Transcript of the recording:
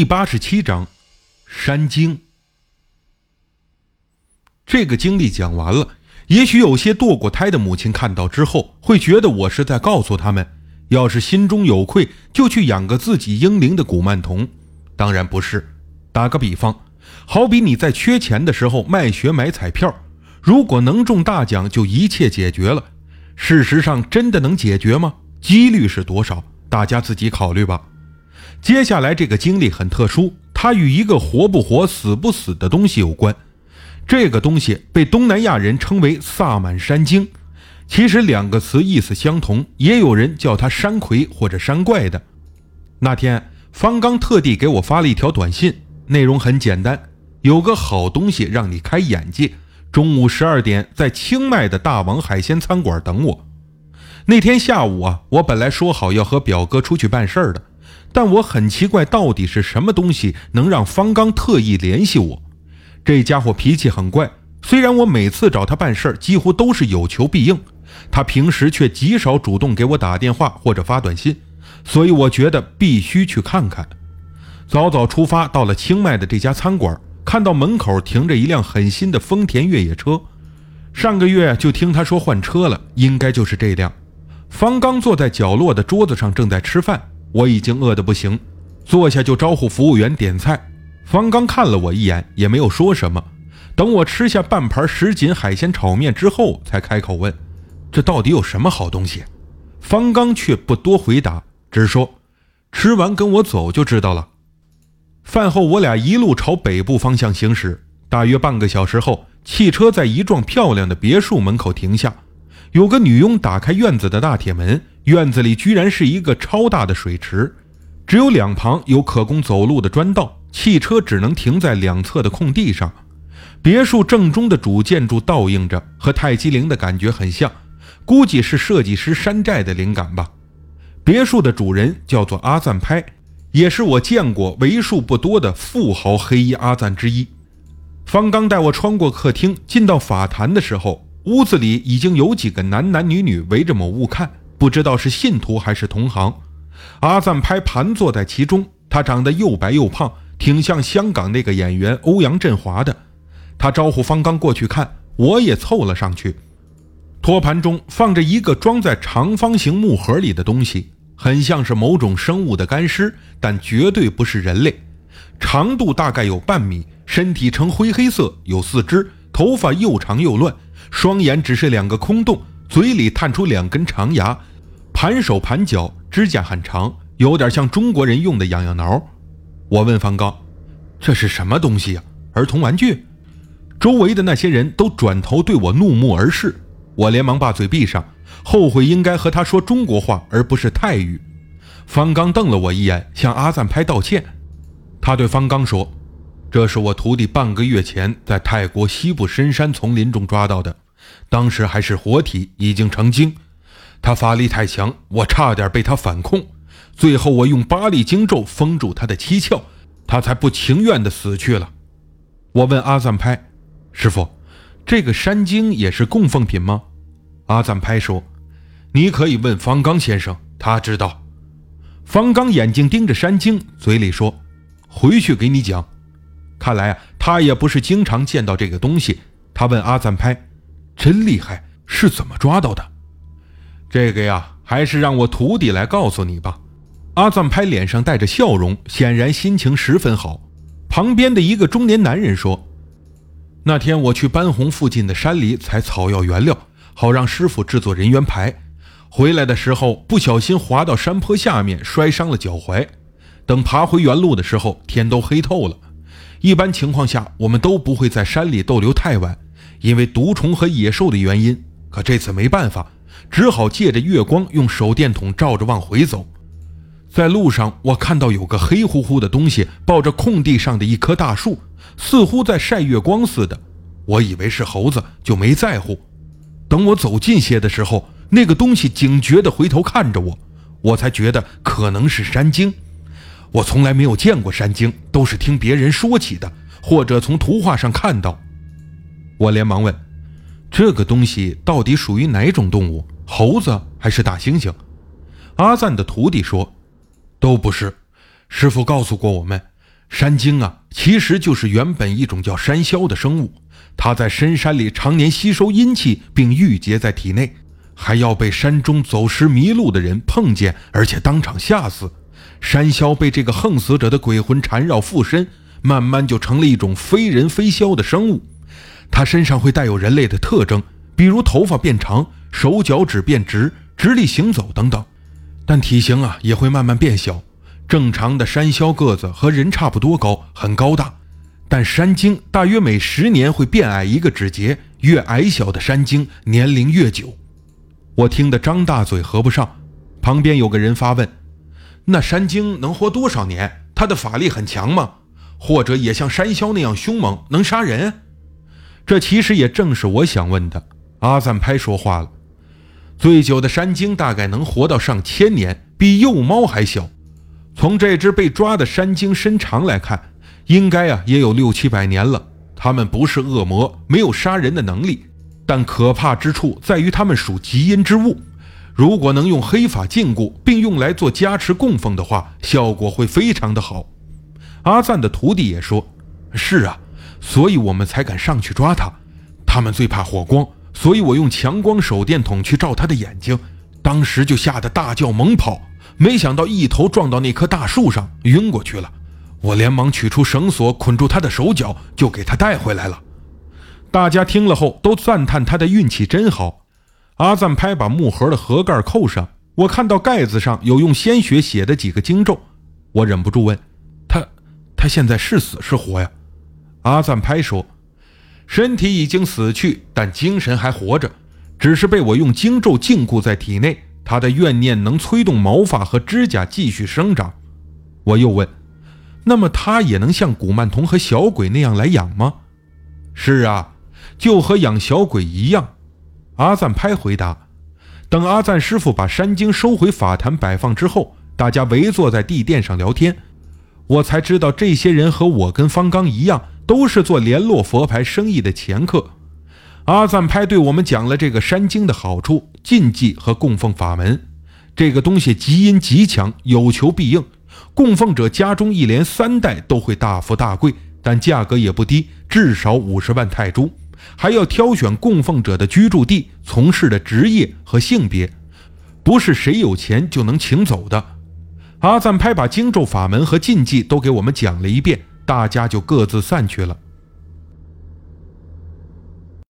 第八十七章，山精。这个经历讲完了，也许有些堕过胎的母亲看到之后，会觉得我是在告诉他们，要是心中有愧，就去养个自己婴灵的古曼童。当然不是。打个比方，好比你在缺钱的时候卖血买彩票，如果能中大奖，就一切解决了。事实上，真的能解决吗？几率是多少？大家自己考虑吧。接下来这个经历很特殊，它与一个活不活、死不死的东西有关。这个东西被东南亚人称为萨满山精，其实两个词意思相同，也有人叫它山葵或者山怪的。那天方刚特地给我发了一条短信，内容很简单：有个好东西让你开眼界。中午十二点在清迈的大王海鲜餐馆等我。那天下午啊，我本来说好要和表哥出去办事儿的。但我很奇怪，到底是什么东西能让方刚特意联系我？这家伙脾气很怪，虽然我每次找他办事儿几乎都是有求必应，他平时却极少主动给我打电话或者发短信，所以我觉得必须去看看。早早出发，到了清迈的这家餐馆，看到门口停着一辆很新的丰田越野车，上个月就听他说换车了，应该就是这辆。方刚坐在角落的桌子上，正在吃饭。我已经饿得不行，坐下就招呼服务员点菜。方刚看了我一眼，也没有说什么。等我吃下半盘什锦海鲜炒面之后，才开口问：“这到底有什么好东西？”方刚却不多回答，只说：“吃完跟我走就知道了。”饭后，我俩一路朝北部方向行驶。大约半个小时后，汽车在一幢漂亮的别墅门口停下。有个女佣打开院子的大铁门，院子里居然是一个超大的水池，只有两旁有可供走路的砖道，汽车只能停在两侧的空地上。别墅正中的主建筑倒映着，和泰姬陵的感觉很像，估计是设计师山寨的灵感吧。别墅的主人叫做阿赞拍，也是我见过为数不多的富豪黑衣阿赞之一。方刚带我穿过客厅，进到法坛的时候。屋子里已经有几个男男女女围着某物看，不知道是信徒还是同行。阿赞拍盘坐在其中，他长得又白又胖，挺像香港那个演员欧阳震华的。他招呼方刚过去看，我也凑了上去。托盘中放着一个装在长方形木盒里的东西，很像是某种生物的干尸，但绝对不是人类。长度大概有半米，身体呈灰黑色，有四肢，头发又长又乱。双眼只是两个空洞，嘴里探出两根长牙，盘手盘脚，指甲很长，有点像中国人用的痒痒挠。我问方刚：“这是什么东西呀？儿童玩具？”周围的那些人都转头对我怒目而视，我连忙把嘴闭上，后悔应该和他说中国话而不是泰语。方刚瞪了我一眼，向阿赞拍道歉。他对方刚说。这是我徒弟半个月前在泰国西部深山丛林中抓到的，当时还是活体，已经成精。他法力太强，我差点被他反控。最后我用八力经咒封住他的七窍，他才不情愿的死去了。我问阿赞拍师傅：“这个山精也是供奉品吗？”阿赞拍说：“你可以问方刚先生，他知道。”方刚眼睛盯着山精，嘴里说：“回去给你讲。”看来啊，他也不是经常见到这个东西。他问阿赞拍：“真厉害，是怎么抓到的？”这个呀，还是让我徒弟来告诉你吧。阿赞拍脸上带着笑容，显然心情十分好。旁边的一个中年男人说：“那天我去班洪附近的山里采草药原料，好让师傅制作人员牌。回来的时候不小心滑到山坡下面，摔伤了脚踝。等爬回原路的时候，天都黑透了。”一般情况下，我们都不会在山里逗留太晚，因为毒虫和野兽的原因。可这次没办法，只好借着月光用手电筒照着往回走。在路上，我看到有个黑乎乎的东西抱着空地上的一棵大树，似乎在晒月光似的。我以为是猴子，就没在乎。等我走近些的时候，那个东西警觉地回头看着我，我才觉得可能是山精。我从来没有见过山精，都是听别人说起的，或者从图画上看到。我连忙问：“这个东西到底属于哪种动物？猴子还是大猩猩？”阿赞的徒弟说：“都不是。师傅告诉过我们，山精啊，其实就是原本一种叫山魈的生物，它在深山里常年吸收阴气，并郁结在体内，还要被山中走失迷路的人碰见，而且当场吓死。山魈被这个横死者的鬼魂缠绕附身，慢慢就成了一种非人非魈的生物。它身上会带有人类的特征，比如头发变长、手脚趾变直、直立行走等等，但体型啊也会慢慢变小。正常的山魈个子和人差不多高，很高大，但山精大约每十年会变矮一个指节，越矮小的山精年龄越久。我听得张大嘴合不上，旁边有个人发问：“那山精能活多少年？他的法力很强吗？或者也像山魈那样凶猛，能杀人？”这其实也正是我想问的。阿赞拍说话了：“最久的山精大概能活到上千年，比幼猫还小。”从这只被抓的山精身长来看，应该啊也有六七百年了。它们不是恶魔，没有杀人的能力，但可怕之处在于它们属极阴之物。如果能用黑法禁锢，并用来做加持供奉的话，效果会非常的好。阿赞的徒弟也说：“是啊，所以我们才敢上去抓他。他们最怕火光，所以我用强光手电筒去照他的眼睛，当时就吓得大叫猛跑。”没想到一头撞到那棵大树上，晕过去了。我连忙取出绳索捆住他的手脚，就给他带回来了。大家听了后都赞叹他的运气真好。阿赞拍把木盒的盒盖扣上，我看到盖子上有用鲜血写的几个经咒，我忍不住问他：“他现在是死是活呀？”阿赞拍说：“身体已经死去，但精神还活着，只是被我用经咒禁锢在体内。”他的怨念能催动毛发和指甲继续生长。我又问：“那么他也能像古曼童和小鬼那样来养吗？”“是啊，就和养小鬼一样。”阿赞拍回答。等阿赞师傅把山精收回法坛摆放之后，大家围坐在地垫上聊天，我才知道这些人和我跟方刚一样，都是做联络佛牌生意的掮客。阿赞拍对我们讲了这个山经的好处、禁忌和供奉法门。这个东西极阴极强，有求必应。供奉者家中一连三代都会大富大贵，但价格也不低，至少五十万泰铢。还要挑选供奉者的居住地、从事的职业和性别，不是谁有钱就能请走的。阿赞拍把经咒法门和禁忌都给我们讲了一遍，大家就各自散去了。